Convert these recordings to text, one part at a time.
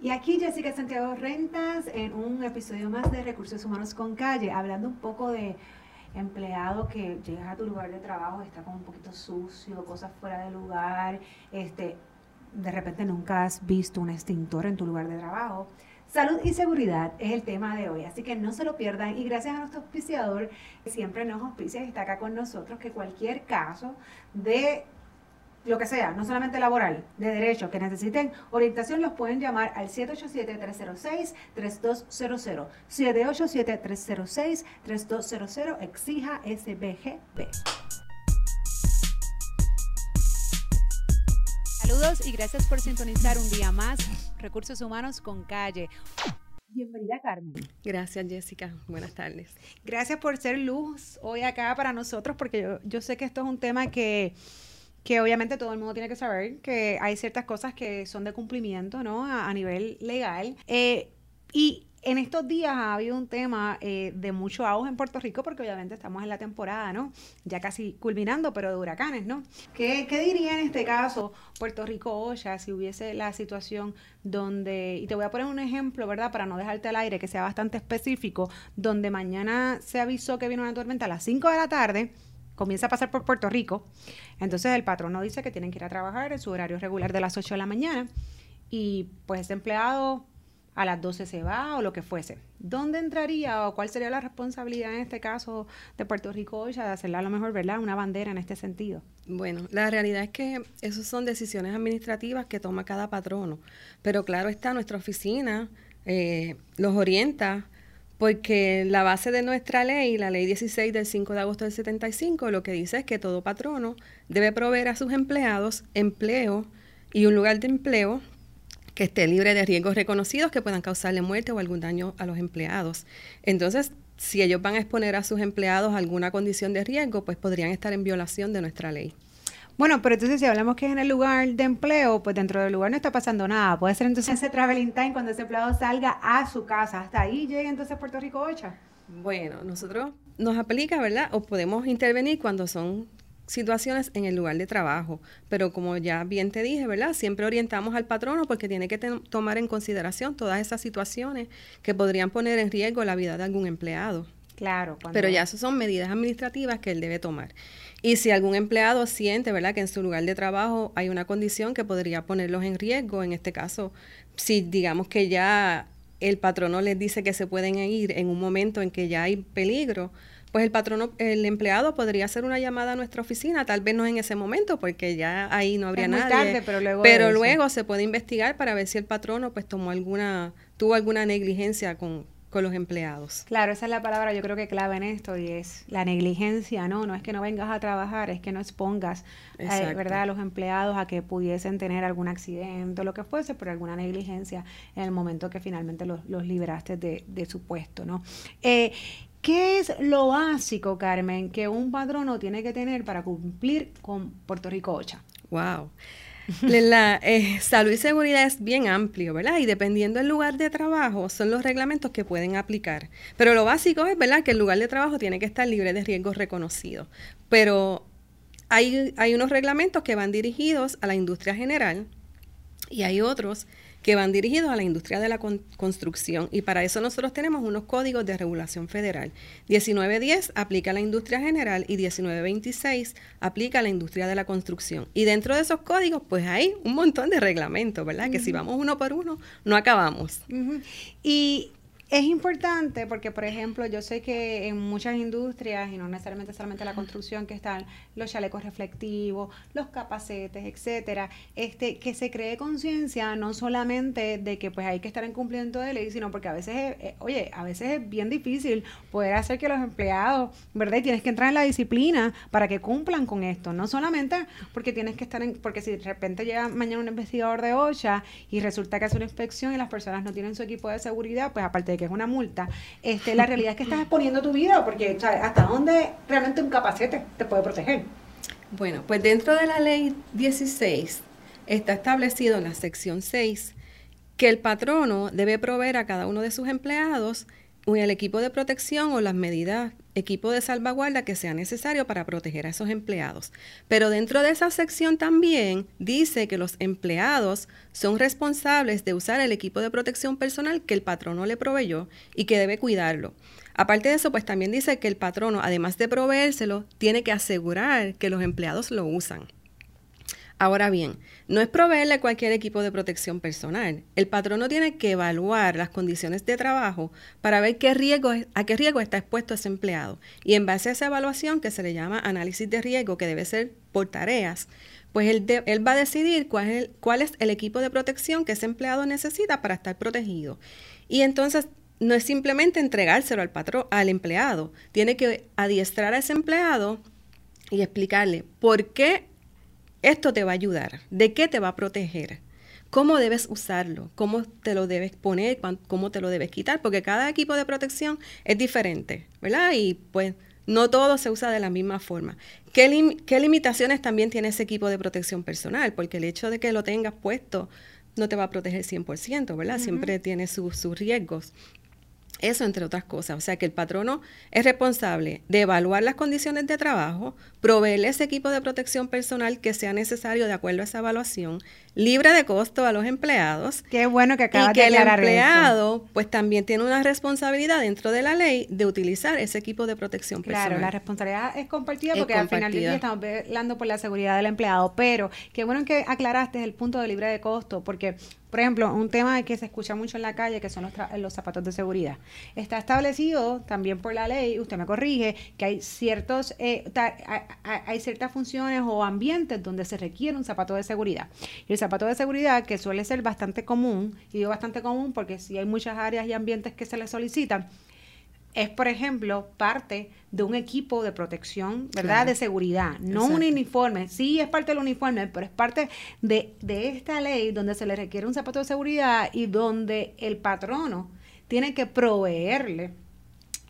Y aquí Jessica Santiago Rentas en un episodio más de Recursos Humanos con Calle, hablando un poco de empleado que llega a tu lugar de trabajo, está como un poquito sucio, cosas fuera de lugar, este, de repente nunca has visto un extintor en tu lugar de trabajo. Salud y seguridad es el tema de hoy, así que no se lo pierdan y gracias a nuestro auspiciador que siempre nos auspicia y está acá con nosotros, que cualquier caso de lo que sea, no solamente laboral, de derecho, que necesiten orientación, los pueden llamar al 787-306-3200. 787-306-3200, exija SBGB. Saludos y gracias por sintonizar un día más Recursos Humanos con Calle. Bienvenida, Carmen. Gracias, Jessica. Buenas tardes. Gracias por ser luz hoy acá para nosotros, porque yo, yo sé que esto es un tema que que obviamente todo el mundo tiene que saber que hay ciertas cosas que son de cumplimiento, ¿no? A, nivel legal. Eh, y en estos días ha habido un tema eh, de mucho auge en Puerto Rico, porque obviamente estamos en la temporada, ¿no? Ya casi culminando, pero de huracanes, ¿no? ¿Qué, qué diría en este caso Puerto Rico Oya si hubiese la situación donde, y te voy a poner un ejemplo, ¿verdad? Para no dejarte al aire, que sea bastante específico, donde mañana se avisó que viene una tormenta a las 5 de la tarde, comienza a pasar por Puerto Rico. Entonces el patrón dice que tienen que ir a trabajar en su horario regular de las 8 de la mañana y pues ese empleado a las 12 se va o lo que fuese. ¿Dónde entraría o cuál sería la responsabilidad en este caso de Puerto Rico hoy de hacerle a lo mejor, ¿verdad? Una bandera en este sentido. Bueno, la realidad es que esas son decisiones administrativas que toma cada patrono. Pero claro está, nuestra oficina eh, los orienta porque la base de nuestra ley, la ley 16 del 5 de agosto del 75, lo que dice es que todo patrono debe proveer a sus empleados empleo y un lugar de empleo que esté libre de riesgos reconocidos que puedan causarle muerte o algún daño a los empleados. Entonces, si ellos van a exponer a sus empleados a alguna condición de riesgo, pues podrían estar en violación de nuestra ley. Bueno, pero entonces si hablamos que es en el lugar de empleo, pues dentro del lugar no está pasando nada. Puede ser entonces ese traveling time cuando ese empleado salga a su casa. Hasta ahí llega entonces Puerto Rico 8. Bueno, nosotros nos aplica, ¿verdad? O podemos intervenir cuando son situaciones en el lugar de trabajo. Pero como ya bien te dije, ¿verdad? Siempre orientamos al patrono porque tiene que tomar en consideración todas esas situaciones que podrían poner en riesgo la vida de algún empleado. Claro. Pero ya esas son medidas administrativas que él debe tomar. Y si algún empleado siente, ¿verdad?, que en su lugar de trabajo hay una condición que podría ponerlos en riesgo, en este caso, si digamos que ya el patrono les dice que se pueden ir en un momento en que ya hay peligro, pues el patrono, el empleado podría hacer una llamada a nuestra oficina, tal vez no en ese momento, porque ya ahí no habría nadie. pero luego, pero luego se puede investigar para ver si el patrono pues tomó alguna, tuvo alguna negligencia con, con los empleados. Claro, esa es la palabra yo creo que clave en esto y es la negligencia, ¿no? No es que no vengas a trabajar, es que no expongas, eh, ¿verdad?, a los empleados a que pudiesen tener algún accidente o lo que fuese por alguna negligencia en el momento que finalmente los, los liberaste de, de, su puesto, ¿no? Eh, ¿Qué es lo básico, Carmen, que un patrono tiene que tener para cumplir con Puerto Rico OCHA? Wow. La eh, salud y seguridad es bien amplio, ¿verdad? Y dependiendo del lugar de trabajo, son los reglamentos que pueden aplicar. Pero lo básico es, ¿verdad?, que el lugar de trabajo tiene que estar libre de riesgos reconocidos. Pero hay, hay unos reglamentos que van dirigidos a la industria general y hay otros que van dirigidos a la industria de la construcción y para eso nosotros tenemos unos códigos de regulación federal. 1910 aplica a la industria general y 1926 aplica a la industria de la construcción. Y dentro de esos códigos pues hay un montón de reglamentos, ¿verdad? Que si vamos uno por uno no acabamos. Y es importante porque, por ejemplo, yo sé que en muchas industrias, y no necesariamente solamente la construcción, que están los chalecos reflectivos, los capacetes, etcétera, este, que se cree conciencia no solamente de que pues hay que estar en cumplimiento de ley, sino porque a veces, eh, oye, a veces es bien difícil poder hacer que los empleados, ¿verdad? Y tienes que entrar en la disciplina para que cumplan con esto, no solamente porque tienes que estar en, porque si de repente llega mañana un investigador de OSHA y resulta que hace una inspección y las personas no tienen su equipo de seguridad, pues aparte de que es una multa, este, la realidad es que estás exponiendo tu vida, porque hasta dónde realmente un capacete te puede proteger. Bueno, pues dentro de la ley 16 está establecido en la sección 6 que el patrono debe proveer a cada uno de sus empleados el equipo de protección o las medidas equipo de salvaguarda que sea necesario para proteger a esos empleados. Pero dentro de esa sección también dice que los empleados son responsables de usar el equipo de protección personal que el patrono le proveyó y que debe cuidarlo. Aparte de eso, pues también dice que el patrono, además de proveérselo, tiene que asegurar que los empleados lo usan. Ahora bien, no es proveerle cualquier equipo de protección personal. El patrono tiene que evaluar las condiciones de trabajo para ver qué riesgo, a qué riesgo está expuesto ese empleado. Y en base a esa evaluación, que se le llama análisis de riesgo, que debe ser por tareas, pues él, va a decidir cuál es, el, cuál es el equipo de protección que ese empleado necesita para estar protegido. Y entonces no es simplemente entregárselo al patrón, al empleado, tiene que adiestrar a ese empleado y explicarle por qué esto te va a ayudar, de qué te va a proteger, cómo debes usarlo, cómo te lo debes poner, cómo te lo debes quitar, porque cada equipo de protección es diferente, ¿verdad? Y pues no todo se usa de la misma forma. ¿Qué, limitaciones también tiene ese equipo de protección personal? Porque el hecho de que lo tengas puesto no te va a proteger 100%, ¿verdad? Siempre tiene sus riesgos. Eso entre otras cosas. O sea que el patrono es responsable de evaluar las condiciones de trabajo, proveerle ese equipo de protección personal que sea necesario de acuerdo a esa evaluación, libre de costo a los empleados. Qué bueno que acabas y que el empleado pues también tiene una responsabilidad dentro de la ley de utilizar ese equipo de protección personal. Claro, la responsabilidad es compartida porque al final del día estamos hablando por la seguridad del empleado, pero qué bueno que aclaraste el punto de libre de costo porque por ejemplo, un tema que se escucha mucho en la calle, que son los, los, zapatos de seguridad. Está establecido también por la ley, usted me corrige, que hay ciertos, eh, hay, ciertas funciones o ambientes donde se requiere un zapato de seguridad. Y el zapato de seguridad, que suele ser bastante común, y digo bastante común porque si hay muchas áreas y ambientes que se le solicitan, es, por ejemplo, parte de un equipo de protección, ¿verdad? De seguridad, no un uniforme. Sí, es parte del uniforme, pero es parte de, de esta ley donde se le requiere un zapato de seguridad y donde el patrono tiene que proveerle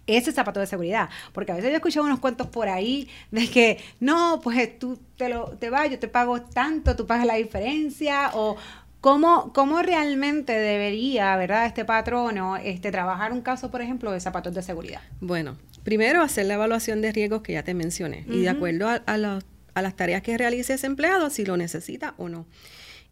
ese zapato de seguridad. Porque a veces yo he escuchado unos cuentos por ahí de que, no, pues tú te, lo, te vas, yo te pago tanto, tú pagas la diferencia, o, ¿Cómo, ¿Cómo, realmente debería, verdad, este patrono este, trabajar un caso, por ejemplo, de zapatos de seguridad? Bueno, primero hacer la evaluación de riesgos que ya te mencioné y de acuerdo a, a las tareas que realice ese empleado, si lo necesita o no.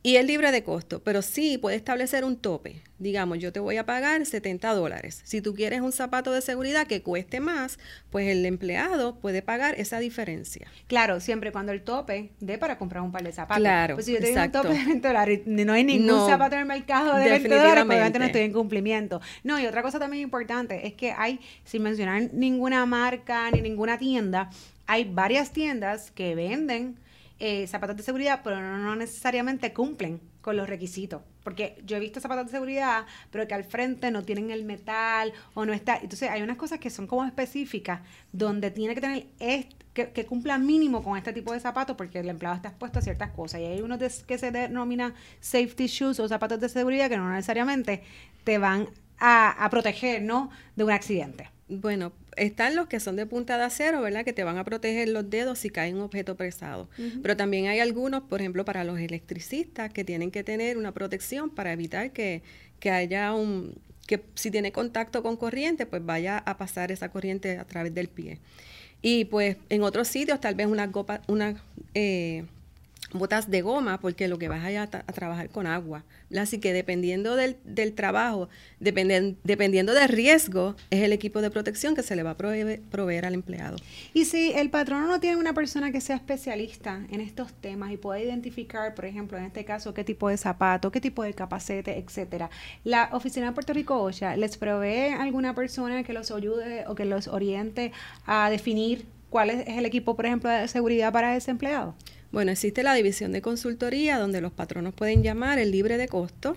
Y es libre de costo, pero sí puede establecer un tope. Digamos, yo te voy a pagar 70 dólares. Si tú quieres un zapato de seguridad que cueste más, pues el empleado puede pagar esa diferencia. Claro, siempre cuando el tope dé para comprar un par de zapatos. Claro, pues si yo tengo un tope de 20 dólares y no hay ningún zapato en el mercado de 20 dólares, pues obviamente no estoy en cumplimiento. No, y otra cosa también importante es que hay, sin mencionar ninguna marca ni ninguna tienda, hay varias tiendas que venden eh, zapatos de seguridad, pero no, necesariamente cumplen con los requisitos. Porque yo he visto zapatos de seguridad, pero que al frente no tienen el metal o no está. Entonces, hay unas cosas que son como específicas donde tiene que tener que, que cumpla mínimo con este tipo de zapatos porque el empleado está expuesto a ciertas cosas. Y hay unos que se denominan safety shoes o zapatos de seguridad que no necesariamente te van a, a proteger, ¿no? De un accidente. Bueno, están los que son de punta de acero, ¿verdad? Que te van a proteger los dedos si cae un objeto pesado. Pero también hay algunos, por ejemplo, para los electricistas, que tienen que tener una protección para evitar que, que haya un, que si tiene contacto con corriente, pues vaya a pasar esa corriente a través del pie. Y pues en otros sitios tal vez una, copa, una eh, botas de goma porque lo que vas a, a, trabajar con agua. Así que dependiendo del, del trabajo, dependiendo del riesgo, es el equipo de protección que se le va a proveer, al empleado. Y si el patrón no tiene una persona que sea especialista en estos temas y pueda identificar, por ejemplo, en este caso, qué tipo de zapato, qué tipo de capacete, etcétera, la oficina de Puerto Rico OSHA les provee alguna persona que los ayude o que los oriente a definir cuál es el equipo, por ejemplo, de seguridad para ese empleado. Bueno, existe la división de consultoría donde los patronos pueden llamar el libre de costo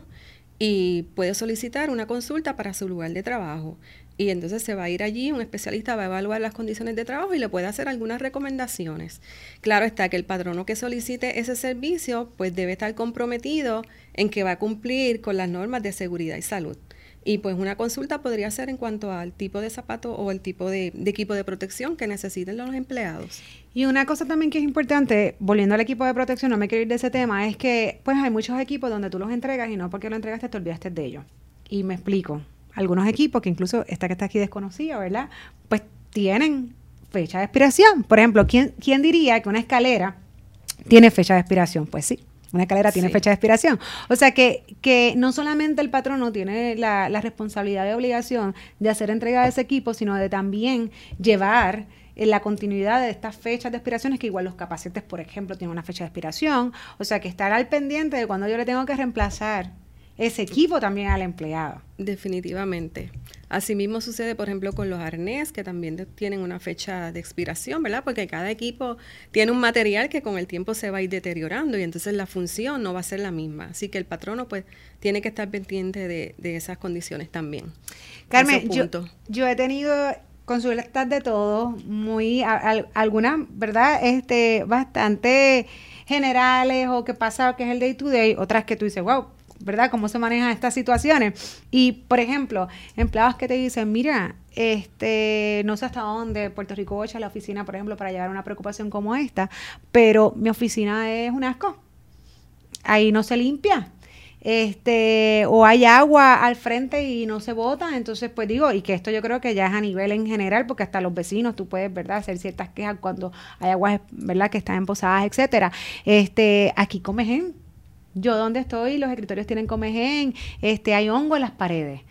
y puede solicitar una consulta para su lugar de trabajo. Y entonces se va a ir allí, un especialista va a evaluar las condiciones de trabajo y le puede hacer algunas recomendaciones. Claro está que el patrono que solicite ese servicio pues debe estar comprometido en que va a cumplir con las normas de seguridad y salud. Y pues una consulta podría ser en cuanto al tipo de zapato o el tipo de, equipo de protección que necesiten los empleados. Y una cosa también que es importante, volviendo al equipo de protección, no me quiero ir de ese tema, es que pues hay muchos equipos donde tú los entregas y no porque lo entregaste te olvidaste de ellos. Y me explico. Algunos equipos, que incluso esta que está aquí desconocida, ¿verdad? Pues tienen fecha de expiración. Por ejemplo, ¿quién, ¿quién diría que una escalera tiene fecha de expiración? Pues sí, una escalera tiene fecha de expiración. O sea que, que no solamente el patrono tiene la, la, responsabilidad y obligación de hacer entrega de ese equipo, sino de también llevar en la continuidad de estas fechas de expiraciones, que igual los capacites, por ejemplo, tienen una fecha de expiración. O sea que estar al pendiente de cuando yo le tengo que reemplazar ese equipo también al empleado. Definitivamente. Asimismo sucede, por ejemplo, con los arnés, que también tienen una fecha de expiración, ¿verdad? Porque cada equipo tiene un material que con el tiempo se va a ir deteriorando y entonces la función no va a ser la misma. Así que el patrono, pues, tiene que estar pendiente de, esas condiciones también. Carmen, yo, yo he tenido consultas de todo, muy, algunas, ¿verdad? Este, bastante generales o que pasa que es el day to day, otras que tú dices, wow, ¿verdad? ¿Cómo se manejan estas situaciones? Y, por ejemplo, empleados que te dicen, mira, este, no sé hasta dónde Puerto Rico echa la oficina, por ejemplo, para llevar una preocupación como esta, pero mi oficina es un asco. Ahí no se limpia este o hay agua al frente y no se bota, entonces pues digo, y que esto yo creo que ya es a nivel en general, porque hasta los vecinos tú puedes, ¿verdad?, hacer ciertas quejas cuando hay aguas, ¿verdad?, que están emposadas, etcétera. Este, aquí comején. Yo donde estoy, los escritorios tienen comején, este, hay hongo en las paredes.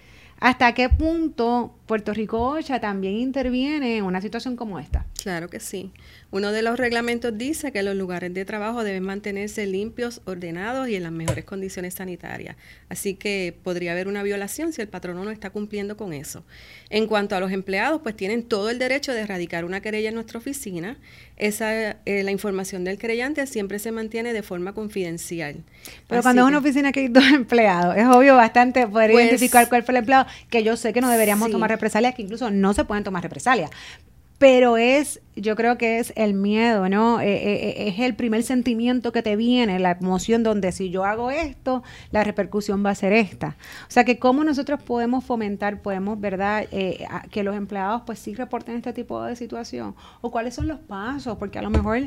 ¿Hasta qué punto Puerto Rico ya también interviene en una situación como esta? Claro que sí. Uno de los reglamentos dice que los lugares de trabajo deben mantenerse limpios, ordenados y en las mejores condiciones sanitarias. Así que podría haber una violación si el patrono no está cumpliendo con eso. En cuanto a los empleados, pues tienen todo el derecho de erradicar una querella en nuestra oficina. Esa, eh, la información del querellante siempre se mantiene de forma confidencial. Pero cuando es una oficina que hay dos empleados, es obvio bastante poder pues identificar cuál fue el empleado, que yo sé que no deberíamos tomar represalias, que incluso no se pueden tomar represalias pero es, yo creo que es el miedo, ¿no? Eh, eh, eh, es el primer sentimiento que te viene, la emoción donde si yo hago esto, la repercusión va a ser esta. O sea que cómo nosotros podemos fomentar, podemos, ¿verdad? que los empleados pues sí reporten este tipo de situación o cuáles son los pasos, porque a lo mejor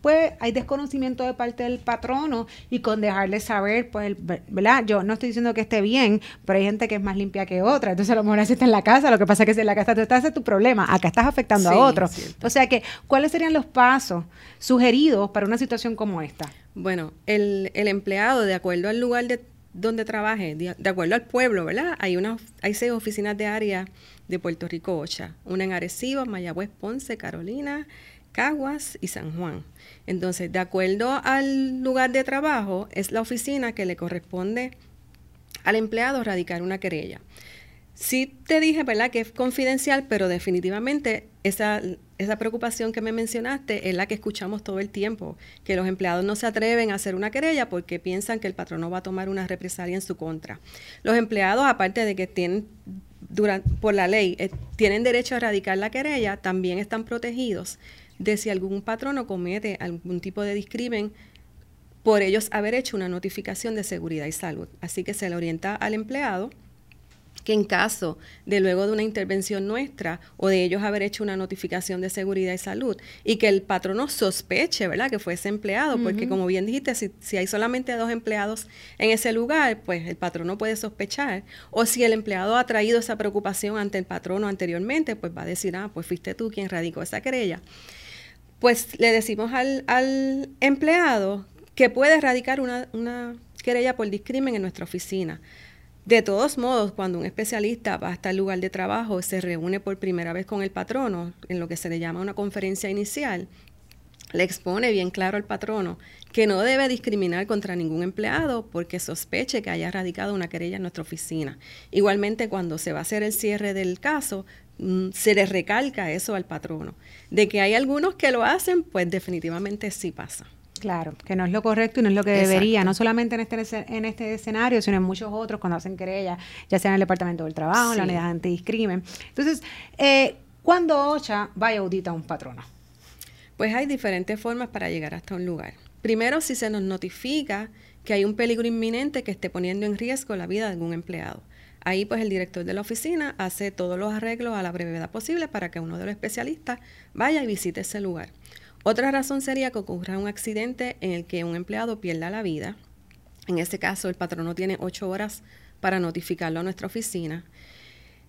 pues hay desconocimiento de parte del patrono y con dejarle saber, pues, ¿verdad? Yo no estoy diciendo que esté bien, pero hay gente que es más limpia que otra. Entonces, a lo mejor así está en la casa, lo que pasa es que si en la casa tú estás, es tu problema. Acá estás afectando a otro. O sea ¿cuáles serían los pasos sugeridos para una situación como esta? Bueno, el, el empleado, de acuerdo al lugar de donde trabaje, de, acuerdo al pueblo, ¿verdad? Hay, una, hay seis oficinas de área de Puerto Rico, OCHA. Una en Arecibo, Mayagüez, Ponce, Carolina, Caguas y San Juan. Entonces, de acuerdo al lugar de trabajo, es la oficina que le corresponde al empleado radicar una querella. Sí te dije, ¿verdad?, que es confidencial, pero definitivamente esa, esa preocupación que me mencionaste es la que escuchamos todo el tiempo, que los empleados no se atreven a hacer una querella porque piensan que el patrón no va a tomar una represalia en su contra. Los empleados, aparte de que tienen por la ley, eh, tienen derecho a radicar la querella, también están protegidos de si algún patrono comete algún tipo de discrimen por ellos haber hecho una notificación de seguridad y salud. Así que se le orienta al empleado que en caso de luego de una intervención nuestra o de ellos haber hecho una notificación de seguridad y salud y que el patrono sospeche, ¿verdad?, que fue ese empleado, porque como bien dijiste, si, si, hay solamente dos empleados en ese lugar, pues el patrono puede sospechar. O si el empleado ha traído esa preocupación ante el patrono anteriormente, pues va a decir, ah, pues fuiste tú quien radicó esa querella pues le decimos al, al empleado que puede erradicar una, una, querella por discrimen en nuestra oficina. De todos modos, cuando un especialista va hasta el lugar de trabajo, se reúne por primera vez con el patrono, en lo que se le llama una conferencia inicial, le expone bien claro al patrono que no debe discriminar contra ningún empleado porque sospeche que haya radicado una querella en nuestra oficina. Igualmente, cuando se va a hacer el cierre del caso, Mm, se le recalca eso al patrono. De que hay algunos que lo hacen, pues definitivamente sí pasa. Claro, que no es lo correcto y no es lo que debería, no solamente en este, en este escenario, sino en muchos otros cuando hacen querella, ya sea en el Departamento del Trabajo, en la Unidad de Antidiscrimen. Entonces, eh, ¿cuándo OCHA va y audita a un patrono? Pues hay diferentes formas para llegar hasta un lugar. Primero, si se nos notifica que hay un peligro inminente que esté poniendo en riesgo la vida de algún empleado. Ahí pues el director de la oficina hace todos los arreglos a la brevedad posible para que uno de los especialistas vaya y visite ese lugar. Otra razón sería que ocurra un accidente en el que un empleado pierda la vida. En ese caso el patrono tiene ocho horas para notificarlo a nuestra oficina.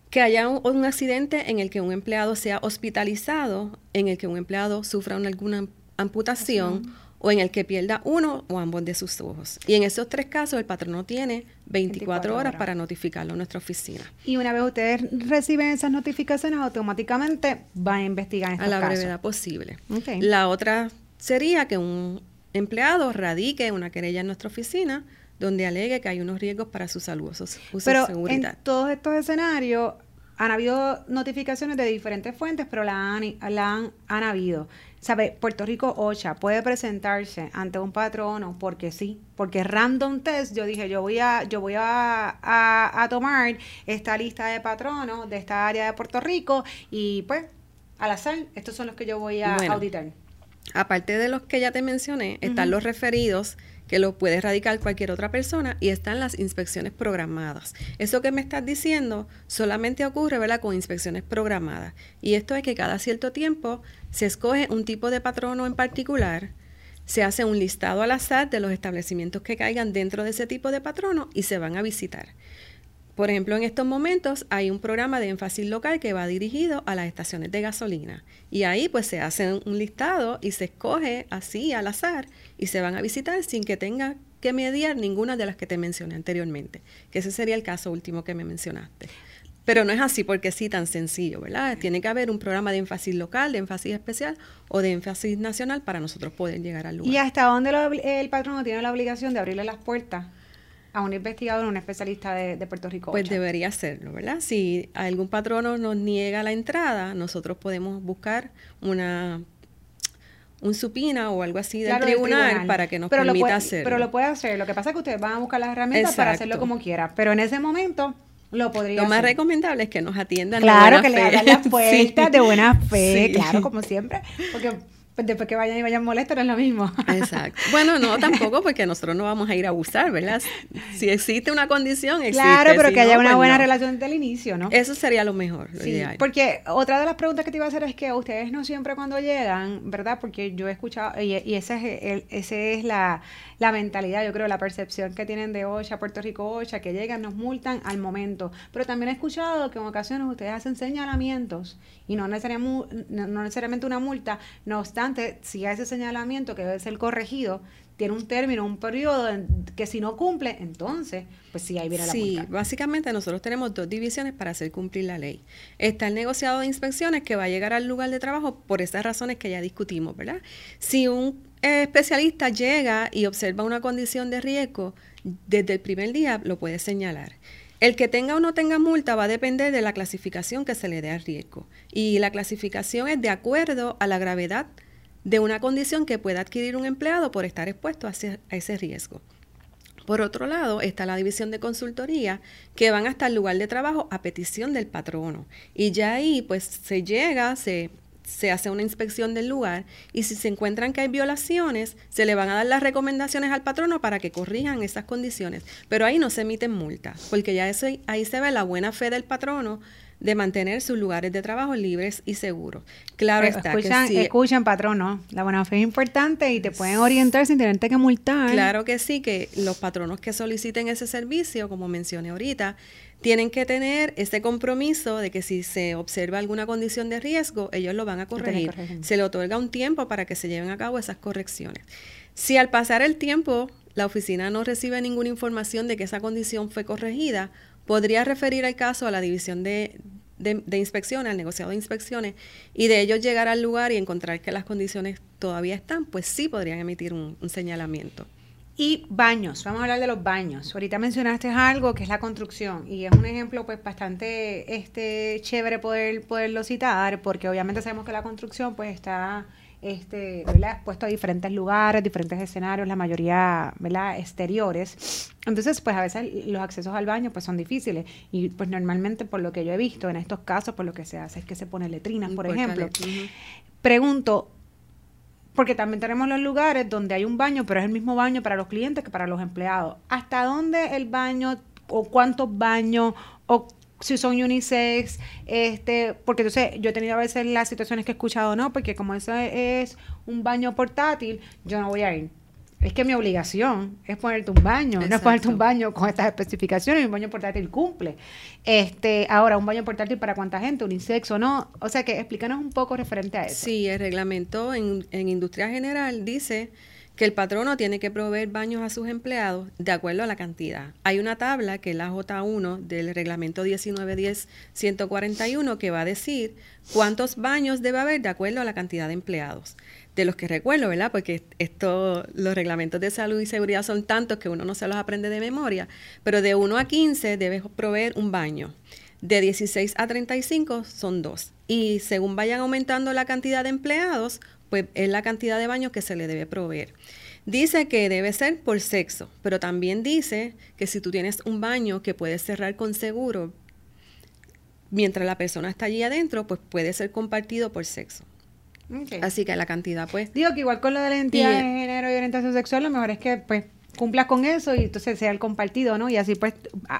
que haya un, accidente en el que un empleado sea hospitalizado, en el que un empleado sufra alguna amputación o en el que pierda uno o ambos de sus ojos. Y en esos tres casos el patrono tiene 24, horas, para notificarlo a nuestra oficina. Y una vez ustedes reciben esas notificaciones, automáticamente van a investigar estos A la brevedad posible. La otra sería que un empleado radique una querella en nuestra oficina donde alegue que hay unos riesgos para su salud o su Pero en todos estos escenarios han habido notificaciones de diferentes fuentes, pero la han, la han, han habido. ¿Sabe? Puerto Rico OCHA puede presentarse ante un patrono porque sí, porque random test, yo dije, yo voy a, yo voy a, a, tomar esta lista de patronos de esta área de Puerto Rico y pues al azar, estos son los que yo voy a auditar. Aparte de los que ya te mencioné, están los referidos que lo puede erradicar cualquier otra persona y están las inspecciones programadas. Eso que me estás diciendo solamente ocurre ¿verdad? con inspecciones programadas. Y esto es que cada cierto tiempo se escoge un tipo de patrono en particular, se hace un listado al azar de los establecimientos que caigan dentro de ese tipo de patrono y se van a visitar. Por ejemplo, en estos momentos hay un programa de énfasis local que va dirigido a las estaciones de gasolina. Y ahí pues se hace un listado y se escoge así al azar y se van a visitar sin que tenga que mediar ninguna de las que te mencioné anteriormente. Que ese sería el caso último que me mencionaste. Pero no es así porque sí tan sencillo, ¿verdad? Tiene que haber un programa de énfasis local, de énfasis especial o de énfasis nacional para nosotros poder llegar al lugar. ¿Y hasta dónde el patrono tiene la obligación de abrirle las puertas a un investigador, un especialista de, Puerto Rico. Pues debería hacerlo, ¿verdad? Si algún patrono nos niega la entrada, nosotros podemos buscar una un supina o algo así del tribunal, para que nos permita hacerlo. Pero lo puede hacer. Lo que pasa es que ustedes van a buscar las herramientas para hacerlo como quiera. Pero en ese momento lo podría Lo más recomendable es que nos atiendan claro, de buena que le hagan las puertas de buena fe, claro, como siempre. Porque después que vayan y vayan molestos no es lo mismo. Exacto. Bueno, no, tampoco porque nosotros no vamos a ir a abusar, ¿verdad? Si existe una condición, existe. Claro, pero que haya una pues buena relación desde el inicio, ¿no? Eso sería lo mejor, lo sí, Porque otra de las preguntas que te iba a hacer es que ustedes no siempre cuando llegan, ¿verdad? Porque yo he escuchado, y, y esa es, el, ese es la, la mentalidad, yo creo, la percepción que tienen de OSHA, Puerto Rico OSHA, que llegan, nos multan al momento. Pero también he escuchado que en ocasiones ustedes hacen señalamientos y no necesariamente, no necesariamente una multa, no obstante, si hay ese señalamiento que debe ser corregido, tiene un término, un periodo que si no cumple, entonces, pues sí, ahí viene la multa. Sí, básicamente nosotros tenemos dos divisiones para hacer cumplir la ley. Está el negociado de inspecciones que va a llegar al lugar de trabajo por esas razones que ya discutimos, ¿verdad? Si un especialista llega y observa una condición de riesgo, desde el primer día lo puede señalar. El que tenga o no tenga multa va a depender de la clasificación que se le dé al riesgo. Y la clasificación es de acuerdo a la gravedad de una condición que pueda adquirir un empleado por estar expuesto a ese, riesgo. Por otro lado, está la división de consultoría, que van hasta el lugar de trabajo a petición del patrono. Y ya ahí, pues, se llega, se se hace una inspección del lugar y si se encuentran que hay violaciones, se le van a dar las recomendaciones al patrono para que corrijan esas condiciones. Pero ahí no se emiten multas, porque ya eso, ahí se ve la buena fe del patrono de mantener sus lugares de trabajo libres y seguros. Claro está escuchan, que sí. Escuchan, patrono, la buena fe es importante y te pueden orientar sin tener que multar. Claro que sí, que los patronos que soliciten ese servicio, como mencioné ahorita, tienen que tener ese compromiso de que si se observa alguna condición de riesgo, ellos lo van a corregir. Se le otorga un tiempo para que se lleven a cabo esas correcciones. Si al pasar el tiempo la oficina no recibe ninguna información de que esa condición fue corregida, podría referir el caso a la división de, de, inspecciones, al negociado de inspecciones, y de ellos llegar al lugar y encontrar que las condiciones todavía están, pues sí podrían emitir un señalamiento. Y baños, vamos a hablar de los baños. Ahorita mencionaste algo que es la construcción y es un ejemplo pues bastante este chévere poder poderlo citar porque obviamente sabemos que la construcción pues está este, ¿verdad? puesto a diferentes lugares, diferentes escenarios, la mayoría, ¿verdad? exteriores. Entonces, pues a veces los accesos al baño pues son difíciles y pues normalmente por lo que yo he visto en estos casos, pues lo que se hace es que se pone letrinas, por ejemplo. Pregunto, porque también tenemos los lugares donde hay un baño, pero es el mismo baño para los clientes que para los empleados. ¿Hasta dónde el baño o cuántos baños o si son unisex, este, porque entonces yo he tenido a veces las situaciones que he escuchado, no, porque como eso es un baño portátil, yo no voy a ir. Es que mi obligación es ponerte un baño, no es ponerte un baño con estas especificaciones, un baño portátil cumple. Este, ahora, un baño portátil para cuánta gente, un insecto, ¿no? O sea que explícanos un poco referente a eso. Sí, el reglamento en, en industria general dice que el patrono tiene que proveer baños a sus empleados de acuerdo a la cantidad. Hay una tabla que es la J1 del reglamento 1910-141 que va a decir cuántos baños debe haber de acuerdo a la cantidad de empleados. De los que recuerdo, ¿verdad? Porque esto, los reglamentos de salud y seguridad son tantos que uno no se los aprende de memoria, pero de 1 a 15 debe proveer un baño. De 16 a 35 son dos. Y según vayan aumentando la cantidad de empleados, pues es la cantidad de baños que se le debe proveer. Dice que debe ser por sexo, pero también dice que si tú tienes un baño que puedes cerrar con seguro, mientras la persona está allí adentro, pues puede ser compartido por sexo. Así que la cantidad, pues. Digo que igual con lo de la identidad de género y orientación sexual, lo mejor es que, pues, cumplas con eso y entonces sea el compartido, ¿no? Y así pues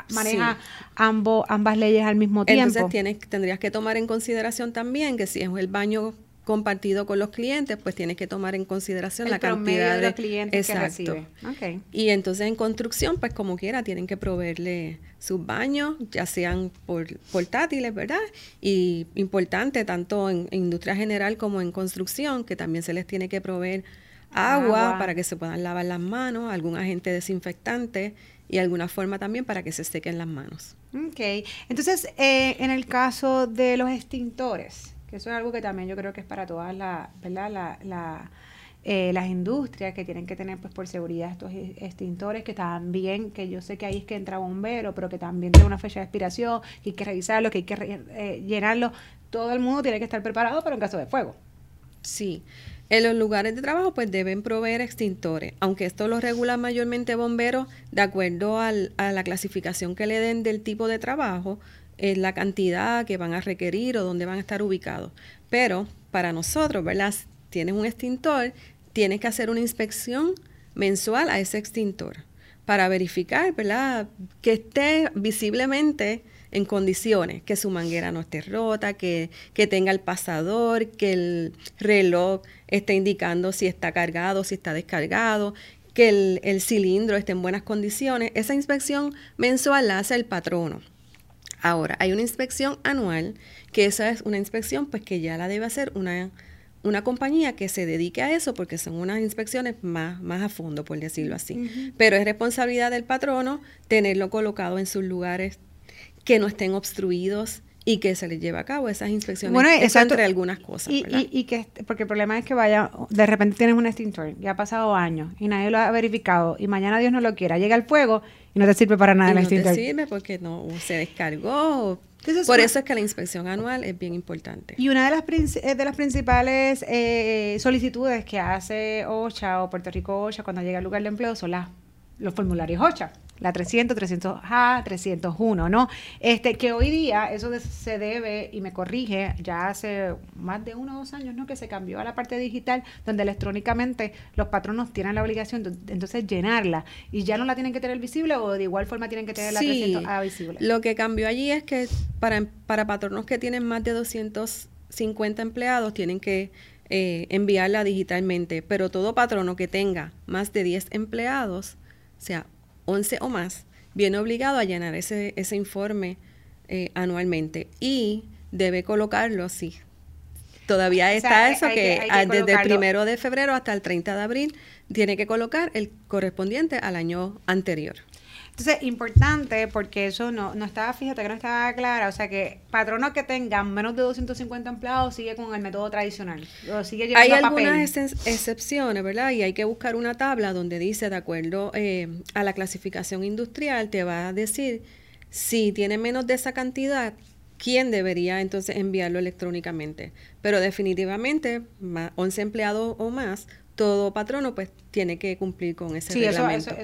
maneja ambos, ambas leyes al mismo tiempo. Entonces tienes, tendrías que tomar en consideración también que si es el baño compartido con los clientes, pues tienes que tomar en consideración la cantidad de, clientes exacto. que Y entonces en construcción, pues como quiera, tienen que proveerle sus baños, ya sean por, portátiles, ¿verdad? Y importante, tanto en, industria general como en construcción, que también se les tiene que proveer agua, para que se puedan lavar las manos, algún agente desinfectante y alguna forma también para que se sequen las manos. Ok, entonces eh, en el caso de los extintores, eso es algo que también yo creo que es para todas la, ¿verdad? La, eh, las industrias que tienen que tener pues por seguridad estos extintores que también, que yo sé que ahí es que entra bombero, pero que también tiene una fecha de expiración, que hay que revisarlo, que hay que eh, llenarlo. Todo el mundo tiene que estar preparado para un caso de fuego. Sí. En los lugares de trabajo pues deben proveer extintores, aunque esto lo regula mayormente bomberos de acuerdo a la clasificación que le den del tipo de trabajo, la cantidad que van a requerir o dónde van a estar ubicados. Pero para nosotros, ¿verdad? Tienes un extintor, tienes que hacer una inspección mensual a ese extintor para verificar, ¿verdad? Que esté visiblemente en condiciones, que su manguera no esté rota, que, que, tenga el pasador, que el reloj esté indicando si está cargado, si está descargado, que el, el cilindro esté en buenas condiciones. Esa inspección mensual la hace el patrono. Ahora, hay una inspección anual, que esa es una inspección pues que ya la debe hacer una, una compañía que se dedique a eso porque son unas inspecciones más, más a fondo, por decirlo así. Pero es responsabilidad del patrono tenerlo colocado en sus lugares que no estén obstruidos, y que se les lleve a cabo esas inspecciones bueno, entre algunas cosas. Y, y, que, porque el problema es que vaya, de repente tienes un extintor, ya ha pasado años y nadie lo ha verificado y mañana Dios no lo quiera, llega el fuego y no te sirve para nada el extintor. No te sirve porque no se descargó. Por eso es que la inspección anual es bien importante. Y una de las, eh, de las principales eh, solicitudes que hace OSHA o Puerto Rico OSHA cuando llega al lugar de empleo son las, los formularios OSHA la 300, 300A, 301, ¿no? Este, que hoy día eso se debe, y me corrige, ya hace más de uno o dos años, ¿no? Que se cambió a la parte digital, donde electrónicamente los patronos tienen la obligación de entonces llenarla, y ya no la tienen que tener visible o de igual forma tienen que tener la 300A visible. Lo que cambió allí es que para, para patronos que tienen más de 250 empleados tienen que eh, enviarla digitalmente, pero todo patrono que tenga más de 10 empleados, o sea, 11 o más, viene obligado a llenar ese, ese informe eh, anualmente y debe colocarlo así. Todavía está eso que, desde el primero de febrero hasta el 30 de abril tiene que colocar el correspondiente al año anterior. Entonces, importante porque eso no, no estaba, fíjate que no estaba clara, o sea que patronos que tengan menos de 250 empleados sigue con el método tradicional, sigue Hay algunas excepciones, ¿verdad? Y hay que buscar una tabla donde dice, de acuerdo eh, a la clasificación industrial, te va a decir si tiene menos de esa cantidad, quién debería entonces enviarlo electrónicamente. Pero definitivamente, 11 empleados o más, todo patrono pues tiene que cumplir con ese reglamento.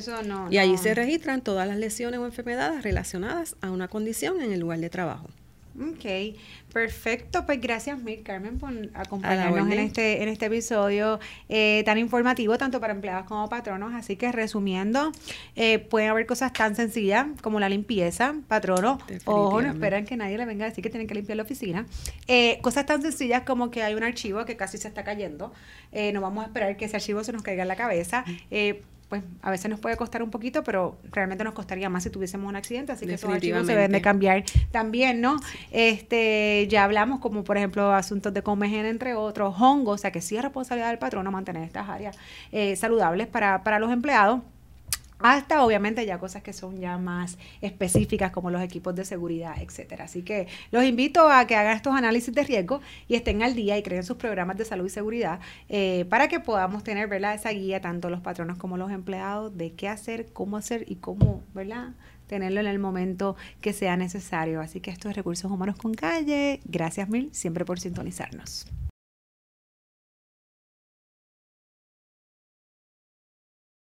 y ahí se registran todas las lesiones o enfermedades relacionadas a una condición en el lugar de trabajo. Ok, perfecto. Pues gracias mil, Carmen, por acompañarnos en este, en este episodio eh, tan informativo, tanto para empleados como patronos. Así que resumiendo, eh, pueden haber cosas tan sencillas como la limpieza, patrono. Ojo, no esperan que nadie le venga a decir que tienen que limpiar la oficina. Eh, cosas tan sencillas como que hay un archivo que casi se está cayendo. no vamos a esperar que ese archivo se nos caiga en la cabeza pues a veces nos puede costar un poquito, pero realmente nos costaría más si tuviésemos un accidente, así que esos archivos se deben de cambiar también, ¿no? Este, ya hablamos como por ejemplo asuntos de comegen entre otros, hongos, o sea que sí es responsabilidad del patrono mantener estas áreas eh, saludables para, para los empleados hasta obviamente ya cosas que son ya más específicas como los equipos de seguridad, etcétera. Así que los invito a que hagan estos análisis de riesgo y estén al día y creen sus programas de salud y seguridad eh, para que podamos tener ¿verdad? esa guía, tanto los patronos como los empleados, de qué hacer, cómo hacer y cómo ¿verdad? tenerlo en el momento que sea necesario. Así que esto es Recursos Humanos con Calle. Gracias mil siempre por sintonizarnos.